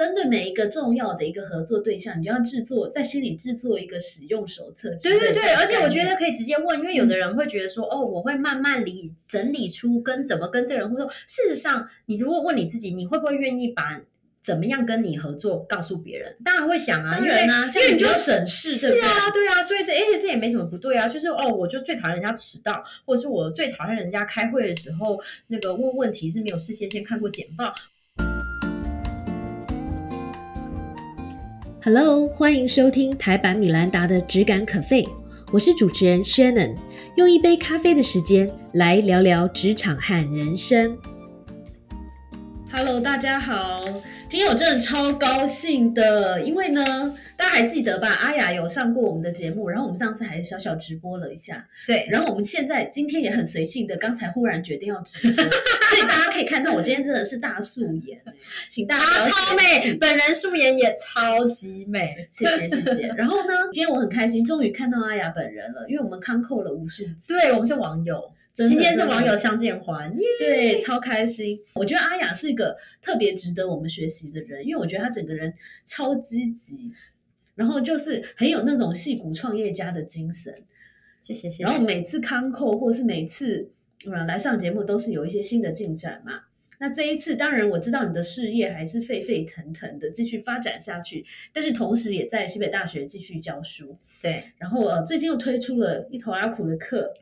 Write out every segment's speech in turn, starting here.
针对每一个重要的一个合作对象，你就要制作在心里制作一个使用手册。对对对，而且我觉得可以直接问，因为有的人会觉得说，哦，我会慢慢理整理出跟怎么跟这个人互动。事实上，你如果问你自己，你会不会愿意把？怎么样跟你合作？告诉别人，当然会想啊，因为呢，因为你就省事，是啊，对啊，所以这而且这也没什么不对啊，就是哦，我就最讨厌人家迟到，或者是我最讨厌人家开会的时候那个问问题是没有事先先看过简报。Hello，欢迎收听台版米兰达的只感可废，我是主持人 Shannon，用一杯咖啡的时间来聊聊职场和人生。Hello，大家好。今天我真的超高兴的，因为呢，大家还记得吧？阿雅有上过我们的节目，然后我们上次还小小直播了一下。对，然后我们现在今天也很随性的，刚才忽然决定要直播，所以大家可以看到我今天真的是大素颜，请大家超美，本人素颜也超级美，谢谢谢谢。然后呢，今天我很开心，终于看到阿雅本人了，因为我们康扣了无数次，对我们是网友。今天是网友相见欢，对，超开心。我觉得阿雅是一个特别值得我们学习的人，因为我觉得她整个人超积极，然后就是很有那种戏骨创业家的精神。谢谢谢谢。然后每次康扣或是每次嗯来上节目，都是有一些新的进展嘛。那这一次，当然我知道你的事业还是沸沸腾腾的，继续发展下去，但是同时也在西北大学继续教书。对，然后呃，最近又推出了一头阿苦的课，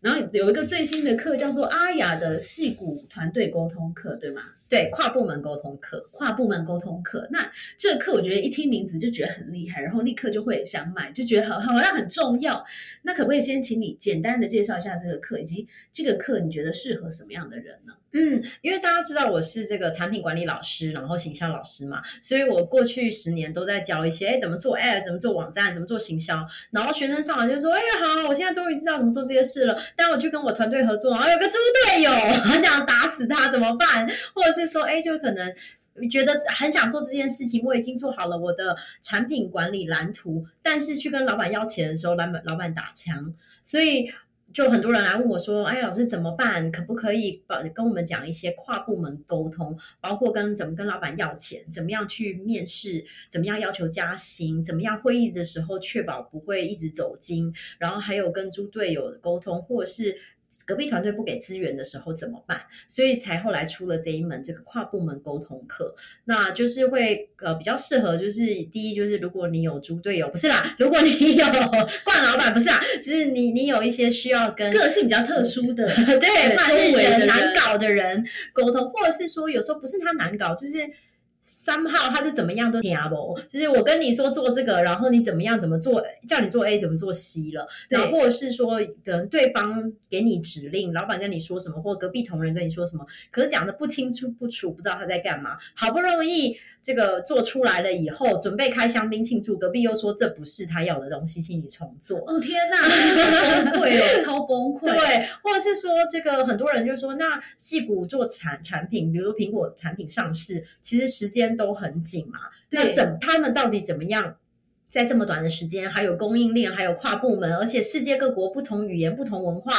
然后有一个最新的课叫做阿雅的戏骨团队沟通课，对吗？对，跨部门沟通课，跨部门沟通课。那这个课我觉得一听名字就觉得很厉害，然后立刻就会想买，就觉得好好像很重要。那可不可以先请你简单的介绍一下这个课，以及这个课你觉得适合什么样的人呢？嗯，因为大家知道我是这个产品管理老师，然后行销老师嘛，所以我过去十年都在教一些，哎，怎么做 a 怎么做网站，怎么做行销。然后学生上来就说，哎呀，好，我现在终于知道怎么做这些事了。但我去跟我团队合作，然后有个猪队友，很想打死他，怎么办？或者是说，哎，就可能觉得很想做这件事情，我已经做好了我的产品管理蓝图，但是去跟老板要钱的时候，老板老板打枪，所以。就很多人来问我说：“哎，老师怎么办？可不可以把跟我们讲一些跨部门沟通，包括跟怎么跟老板要钱，怎么样去面试，怎么样要求加薪，怎么样会议的时候确保不会一直走金，然后还有跟猪队友沟通，或者是。”隔壁团队不给资源的时候怎么办？所以才后来出了这一门这个跨部门沟通课，那就是会呃比较适合，就是第一就是如果你有猪队友，不是啦，如果你有冠老板，不是啦，就是你你有一些需要跟个性比较特殊的 对周围的难搞的人沟通，或者是说有时候不是他难搞，就是。三号他是怎么样都听不，就是我跟你说做这个，然后你怎么样怎么做，叫你做 A 怎么做 C 了，然后或者是说可能对方给你指令，老板跟你说什么，或隔壁同仁跟你说什么，可是讲的不清楚不楚，不知道他在干嘛，好不容易。这个做出来了以后，准备开香槟庆祝，隔壁又说这不是他要的东西，请你重做。哦天哪，崩溃哦，超崩溃。对，或者是说这个很多人就说，那戏骨做产产品，比如苹果产品上市，其实时间都很紧嘛。那怎他们到底怎么样？在这么短的时间，还有供应链，还有跨部门，而且世界各国不同语言、不同文化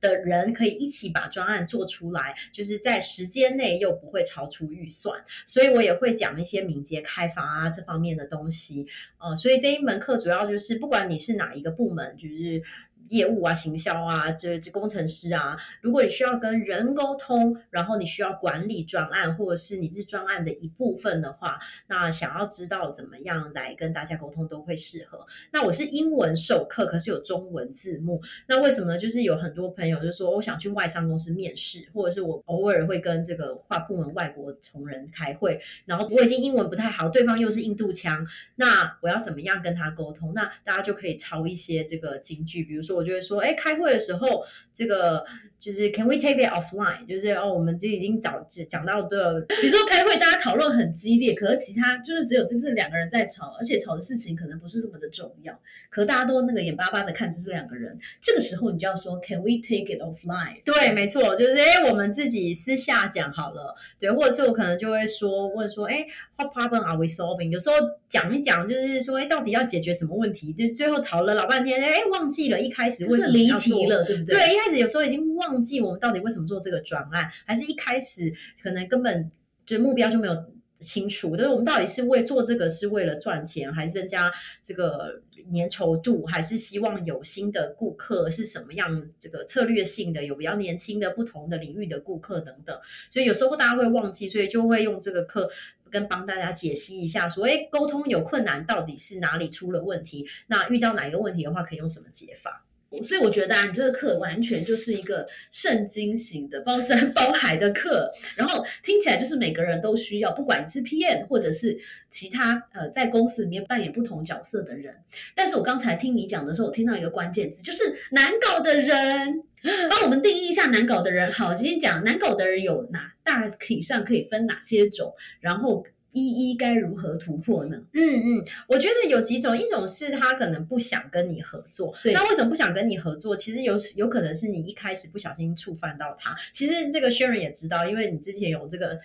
的人可以一起把专案做出来，就是在时间内又不会超出预算，所以我也会讲一些敏捷开发啊这方面的东西。呃，所以这一门课主要就是，不管你是哪一个部门，就是。业务啊，行销啊，这这工程师啊，如果你需要跟人沟通，然后你需要管理专案，或者是你是专案的一部分的话，那想要知道怎么样来跟大家沟通都会适合。那我是英文授课，可是有中文字幕。那为什么呢？就是有很多朋友就说，我想去外商公司面试，或者是我偶尔会跟这个跨部门外国同仁开会，然后我已经英文不太好，对方又是印度腔，那我要怎么样跟他沟通？那大家就可以抄一些这个金句，比如说。我就会说，哎，开会的时候，这个就是 Can we take it offline？就是哦，我们这已经讲讲到的，比如说开会，大家讨论很激烈，可是其他就是只有真正两个人在吵，而且吵的事情可能不是这么的重要，可大家都那个眼巴巴的看着这两个人，这个时候你就要说 Can we take it offline？对，没错，就是哎，我们自己私下讲好了，对，或者是我可能就会说问说，哎，What problem are we solving？有时候讲一讲，就是说，哎，到底要解决什么问题？就是最后吵了老半天，哎，忘记了一开。开始是离题了，对不对？对，一开始有时候已经忘记我们到底为什么做这个专案，还是一开始可能根本就目标就没有。清楚，就是我们到底是为做这个是为了赚钱，还是增加这个粘稠度，还是希望有新的顾客是什么样这个策略性的，有比较年轻的不同的领域的顾客等等。所以有时候大家会忘记，所以就会用这个课跟帮大家解析一下，所谓沟通有困难到底是哪里出了问题，那遇到哪一个问题的话，可以用什么解法。所以我觉得啊，你这个课完全就是一个圣经型的包山包海的课，然后听起来就是每个人都需要，不管你是 PM 或者是其他呃在公司里面扮演不同角色的人。但是我刚才听你讲的时候，我听到一个关键字，就是难搞的人。帮我们定义一下难搞的人。好，今天讲难搞的人有哪大体上可以分哪些种，然后。一一该如何突破呢？嗯嗯，我觉得有几种，一种是他可能不想跟你合作。对，那为什么不想跟你合作？其实有有可能是你一开始不小心触犯到他。其实这个轩仁也知道，因为你之前有这个。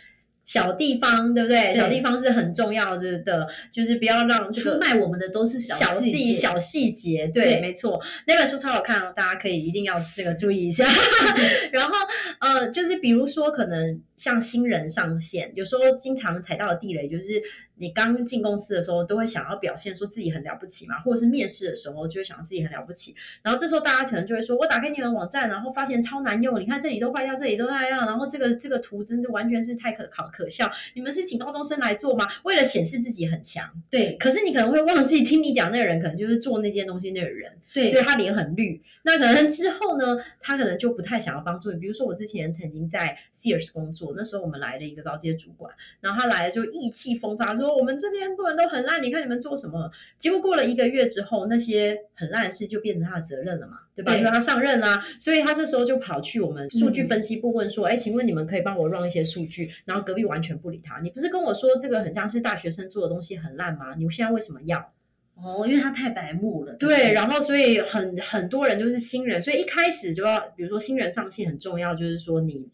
小地方，对不对？小地方是很重要的，就是不要让出卖我们的都是小地小细节。对，没错，那本书超好看哦，大家可以一定要那个注意一下。然后，呃，就是比如说，可能像新人上线，有时候经常踩到的地雷就是。你刚进公司的时候，都会想要表现说自己很了不起嘛，或者是面试的时候就会想自己很了不起。然后这时候大家可能就会说：“我打开你们网站，然后发现超难用，你看这里都坏掉，这里都那样，然后这个这个图真是完全是太可考可笑。你们是请高中生来做吗？为了显示自己很强，对。可是你可能会忘记听你讲那个人，可能就是做那件东西那个人，对。所以他脸很绿。那可能之后呢，他可能就不太想要帮助你。比如说我之前曾经在 Sears 工作，那时候我们来了一个高阶主管，然后他来了就意气风发说：“我们这边部门。”都很烂，你看你们做什么？结果过了一个月之后，那些很烂的事就变成他的责任了嘛，对吧？因为他上任啦，所以他这时候就跑去我们数据分析部问说：“哎，请问你们可以帮我 run 一些数据？”然后隔壁完全不理他。你不是跟我说这个很像是大学生做的东西很烂吗？你现在为什么要？哦，因为他太白目了。对，然后所以很很多人就是新人，所以一开始就要，比如说新人上线很重要，就是说你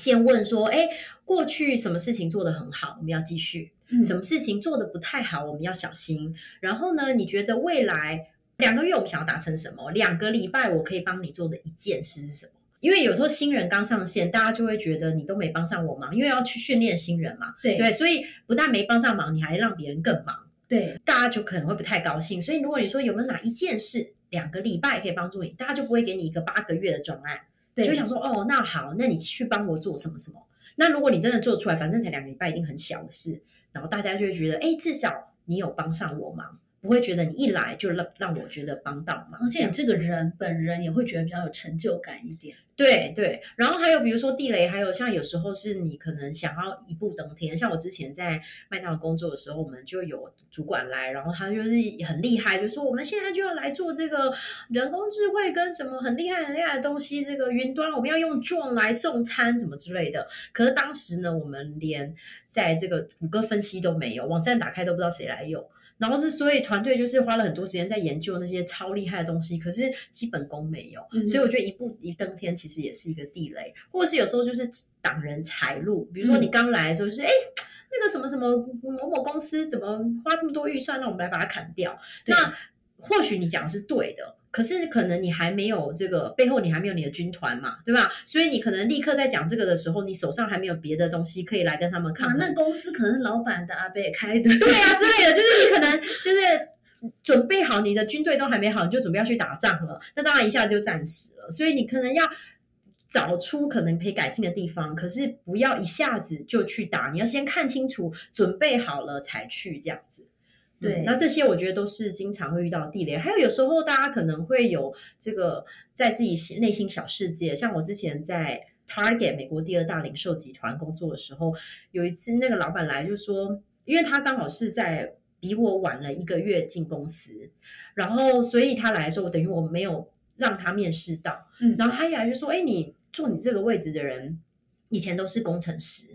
先问说：“哎，过去什么事情做得很好，我们要继续。”什么事情做得不太好，我们要小心。然后呢，你觉得未来两个月我们想要达成什么？两个礼拜我可以帮你做的一件事是什么？因为有时候新人刚上线，大家就会觉得你都没帮上我忙，因为要去训练新人嘛。对对，所以不但没帮上忙，你还让别人更忙。对，大家就可能会不太高兴。所以如果你说有没有哪一件事两个礼拜可以帮助你，大家就不会给你一个八个月的专案。就想说哦，那好，那你去帮我做什么什么？那如果你真的做出来，反正才两个礼拜，一定很小的事。然后大家就会觉得，哎，至少你有帮上我忙，不会觉得你一来就让让我觉得帮到忙。而且你这个人本人也会觉得比较有成就感一点。对对，然后还有比如说地雷，还有像有时候是你可能想要一步登天，像我之前在麦当劳工作的时候，我们就有主管来，然后他就是很厉害，就说我们现在就要来做这个人工智慧跟什么很厉害很厉害的东西，这个云端我们要用 Drone 来送餐什么之类的。可是当时呢，我们连在这个谷歌分析都没有，网站打开都不知道谁来用。然后是，所以团队就是花了很多时间在研究那些超厉害的东西，可是基本功没有，所以我觉得一步一登天其实也是一个地雷，或者是有时候就是挡人财路。比如说你刚来的时候，就是哎，那个什么什么某某公司怎么花这么多预算，让我们来把它砍掉。那或许你讲的是对的。可是可能你还没有这个背后，你还没有你的军团嘛，对吧？所以你可能立刻在讲这个的时候，你手上还没有别的东西可以来跟他们抗。那公司可能是老板的阿贝开的，对啊之类的，就是你可能就是准备好你的军队都还没好，你就准备要去打仗了，那当然一下就战死了。所以你可能要找出可能可以改进的地方，可是不要一下子就去打，你要先看清楚，准备好了才去这样子。对，那这些我觉得都是经常会遇到地雷，还有有时候大家可能会有这个在自己内心小世界，像我之前在 Target 美国第二大零售集团工作的时候，有一次那个老板来就说，因为他刚好是在比我晚了一个月进公司，然后所以他来说，我等于我没有让他面试到，嗯，然后他一来就说，哎，你坐你这个位置的人以前都是工程师。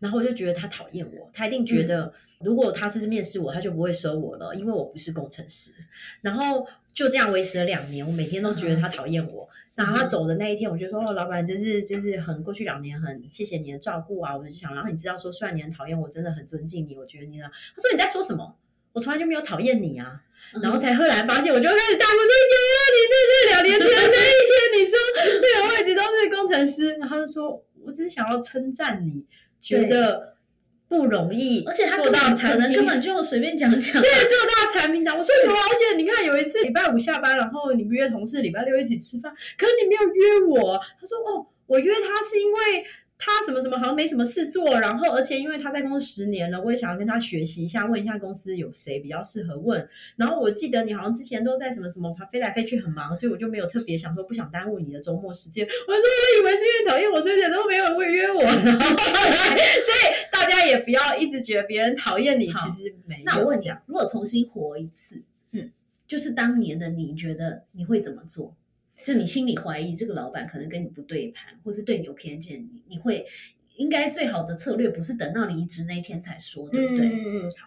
然后我就觉得他讨厌我，他一定觉得如果他是面试我，他就不会收我了，因为我不是工程师。然后就这样维持了两年，我每天都觉得他讨厌我。然后他走的那一天，我就说：“哦，老板，就是就是很过去两年很谢谢你的照顾啊。”我就想，然后你知道说，虽然你很讨厌我，真的很尊敬你。我觉得你呢，他说你在说什么？我从来就没有讨厌你啊。然后才赫然发现，我就开始大哭说：“有啊，你那那两年前那一天，你说这个位置都是工程师。”然后他就说：“我只是想要称赞你。”觉得不容易，而且他做到可产品能根本就随便讲讲，对，做到产品长。我说有啊，而且你看有一次礼拜五下班，然后你约同事礼拜六一起吃饭，可是你没有约我。他说哦，我约他是因为。他什么什么好像没什么事做，然后而且因为他在公司十年了，我也想要跟他学习一下，问一下公司有谁比较适合问。然后我记得你好像之前都在什么什么飞来飞去很忙，所以我就没有特别想说不想耽误你的周末时间。我说我以为是因为讨厌我，所以都没有会约我。所以大家也不要一直觉得别人讨厌你，其实没有。那我问你，如果重新活一次，嗯，就是当年的你觉得你会怎么做？就你心里怀疑这个老板可能跟你不对盘，或是对你有偏见，你你会应该最好的策略不是等到离职那一天才说，对不对？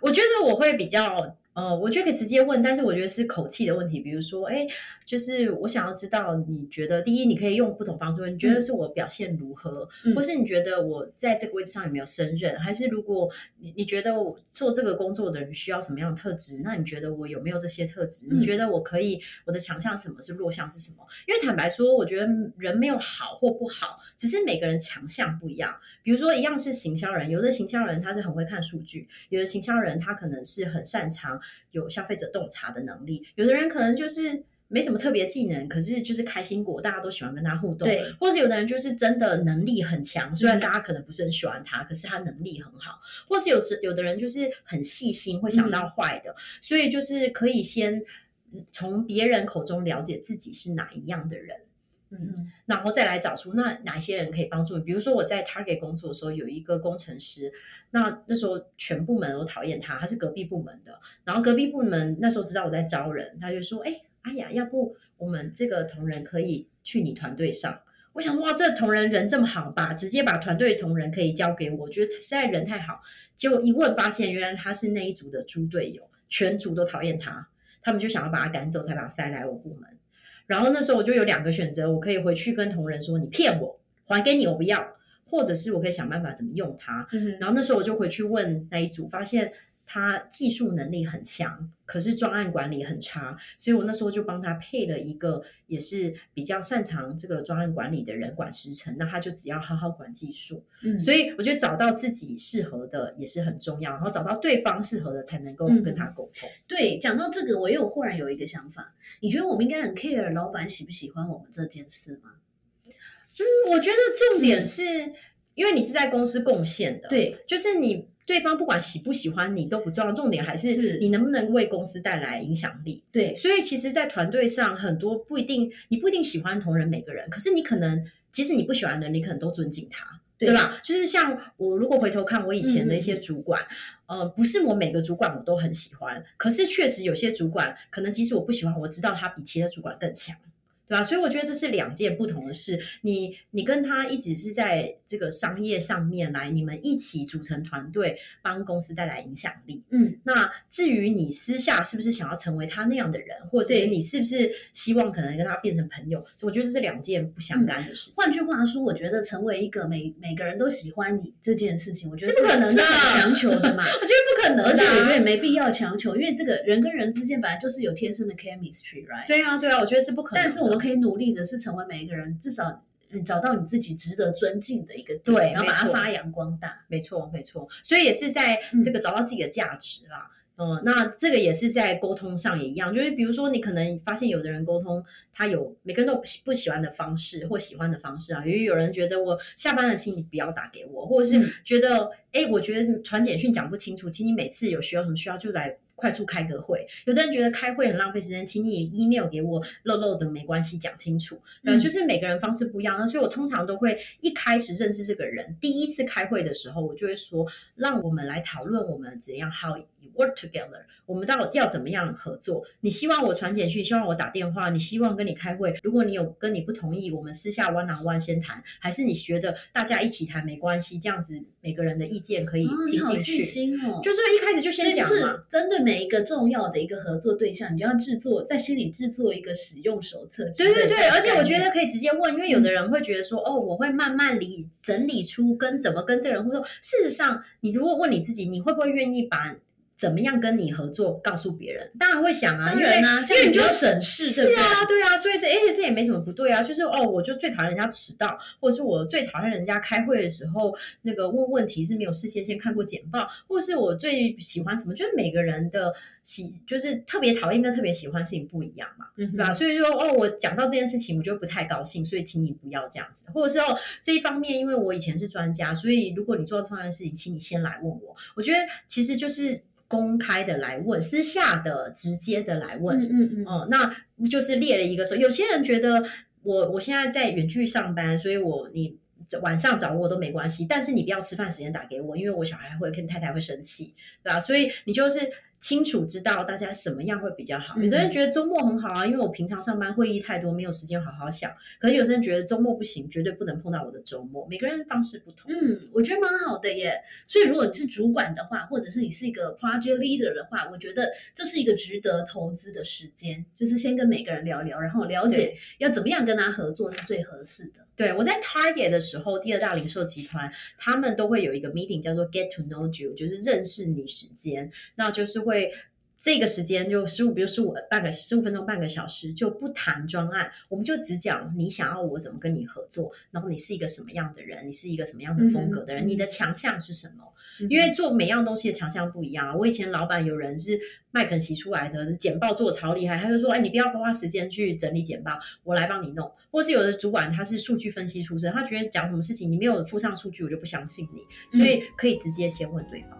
我觉得我会比较。呃，我觉得可以直接问，但是我觉得是口气的问题。比如说，哎，就是我想要知道，你觉得第一，你可以用不同方式问，你觉得是我表现如何，或是你觉得我在这个位置上有没有胜任，还是如果你你觉得我做这个工作的人需要什么样的特质，那你觉得我有没有这些特质？你觉得我可以，我的强项什么？是弱项是什么？因为坦白说，我觉得人没有好或不好，只是每个人强项不一样。比如说，一样是行销人，有的行销人他是很会看数据，有的行销人他可能是很擅长。有消费者洞察的能力，有的人可能就是没什么特别技能，可是就是开心果，大家都喜欢跟他互动。对，或是有的人就是真的能力很强，虽然大家可能不是很喜欢他，可是他能力很好。或是有时有的人就是很细心，会想到坏的，所以就是可以先从别人口中了解自己是哪一样的人。嗯，然后再来找出那哪些人可以帮助你。比如说我在 Target 工作的时候，有一个工程师，那那时候全部门都讨厌他，他是隔壁部门的。然后隔壁部门那时候知道我在招人，他就说：“哎，哎雅，要不我们这个同仁可以去你团队上？”我想说哇，这同仁人这么好吧，直接把团队同仁可以交给我，觉得实在人太好。结果一问发现，原来他是那一组的猪队友，全组都讨厌他，他们就想要把他赶走，才把他塞来我部门。然后那时候我就有两个选择，我可以回去跟同仁说你骗我，还给你我不要，或者是我可以想办法怎么用它。然后那时候我就回去问那一组，发现。他技术能力很强，可是专案管理很差，所以我那时候就帮他配了一个也是比较擅长这个专案管理的人管时程，那他就只要好好管技术。嗯，所以我觉得找到自己适合的也是很重要，然后找到对方适合的才能够跟他沟通。对，讲到这个，我又忽然有一个想法，你觉得我们应该很 care 老板喜不喜欢我们这件事吗？嗯，我觉得重点是因为你是在公司贡献的，对，就是你。对方不管喜不喜欢你都不重要，重点还是你能不能为公司带来影响力。对，所以其实，在团队上，很多不一定，你不一定喜欢同仁每个人，可是你可能，即使你不喜欢的人，你可能都尊敬他，对吧？就是像我，如果回头看我以前的一些主管，呃，不是我每个主管我都很喜欢，可是确实有些主管，可能即使我不喜欢，我知道他比其他主管更强。对吧？所以我觉得这是两件不同的事。你你跟他一直是在这个商业上面来，你们一起组成团队，帮公司带来影响力。嗯，那至于你私下是不是想要成为他那样的人，或者你是不是希望可能跟他变成朋友？我觉得这是两件不相干的事情。换句话说，我觉得成为一个每每个人都喜欢你这件事情，我觉得是不可能的，强求的嘛。我觉得不可能，而且我觉得也没必要强求，因为这个人跟人之间本来就是有天生的 chemistry，right？对啊，对啊，我觉得是不可能。但是我们可以努力的是。成为每一个人至少找到你自己值得尊敬的一个对，然后把它发扬光大。没错，没错。所以也是在这个找到自己的价值啦。嗯，那这个也是在沟通上也一样，就是比如说你可能发现有的人沟通他有每个人都不喜欢的方式或喜欢的方式啊，因为有人觉得我下班了，请你不要打给我，或者是觉得哎，我觉得传简讯讲不清楚，请你每次有需要什么需要就来。快速开个会，有的人觉得开会很浪费时间，请你 email 给我漏漏的没关系，讲清楚。呃，就是每个人方式不一样，那所以我通常都会一开始认识这个人，第一次开会的时候，我就会说，让我们来讨论我们怎样 how work together，我们到底要怎么样合作？你希望我传简讯，希望我打电话，你希望跟你开会？如果你有跟你不同意，我们私下 one on one 先谈，还是你觉得大家一起谈没关系？这样子每个人的意见可以听进去。就是一开始就先讲嘛，针对每一个重要的一个合作对象，你就要制作在心里制作一个使用手册。对对对，而且我觉得可以直接问，因为有的人会觉得说，哦，我会慢慢理整理出跟怎么跟这个人互动。事实上，你如果问你自己，你会不会愿意把怎么样跟你合作，告诉别人，当然会想啊，当然啊，因为你就要省事，是啊，对啊，所以这而且这也没什么不对啊，就是哦，我就最讨厌人家迟到，或者是我最讨厌人家开会的时候那个问问题是没有事先先看过简报，或者是我最喜欢什么，就是每个人的喜就是特别讨厌跟特别喜欢事情不一样嘛，嗯对吧？所以说哦，我讲到这件事情，我就不太高兴，所以请你不要这样子，或者是哦这一方面，因为我以前是专家，所以如果你做这方面的事情，请你先来问我。我觉得其实就是。公开的来问，私下的直接的来问，嗯嗯嗯，哦，那就是列了一个说，有些人觉得我我现在在远距上班，所以我你晚上找我都没关系，但是你不要吃饭时间打给我，因为我小孩会跟太太会生气，对吧？所以你就是。清楚知道大家什么样会比较好。有的人觉得周末很好啊，因为我平常上班会议太多，没有时间好好想。可是有些人觉得周末不行，绝对不能碰到我的周末。每个人方式不同。嗯，我觉得蛮好的耶。所以如果你是主管的话，或者是你是一个 project leader 的话，我觉得这是一个值得投资的时间，就是先跟每个人聊聊，然后了解要怎么样跟他合作是最合适的。对我在 Target 的时候，第二大零售集团，他们都会有一个 meeting 叫做 Get to Know You，就是认识你时间，那就是会这个时间就十五，比如十五半个十五分钟半个小时，就不谈专案，我们就只讲你想要我怎么跟你合作，然后你是一个什么样的人，你是一个什么样的风格的人，你的强项是什么？因为做每样东西的强项不一样啊。我以前老板有人是麦肯锡出来的，是简报做超厉害，他就说：“哎，你不要花时间去整理简报，我来帮你弄。”或是有的主管他是数据分析出身，他觉得讲什么事情你没有附上数据，我就不相信你，所以可以直接先问对方。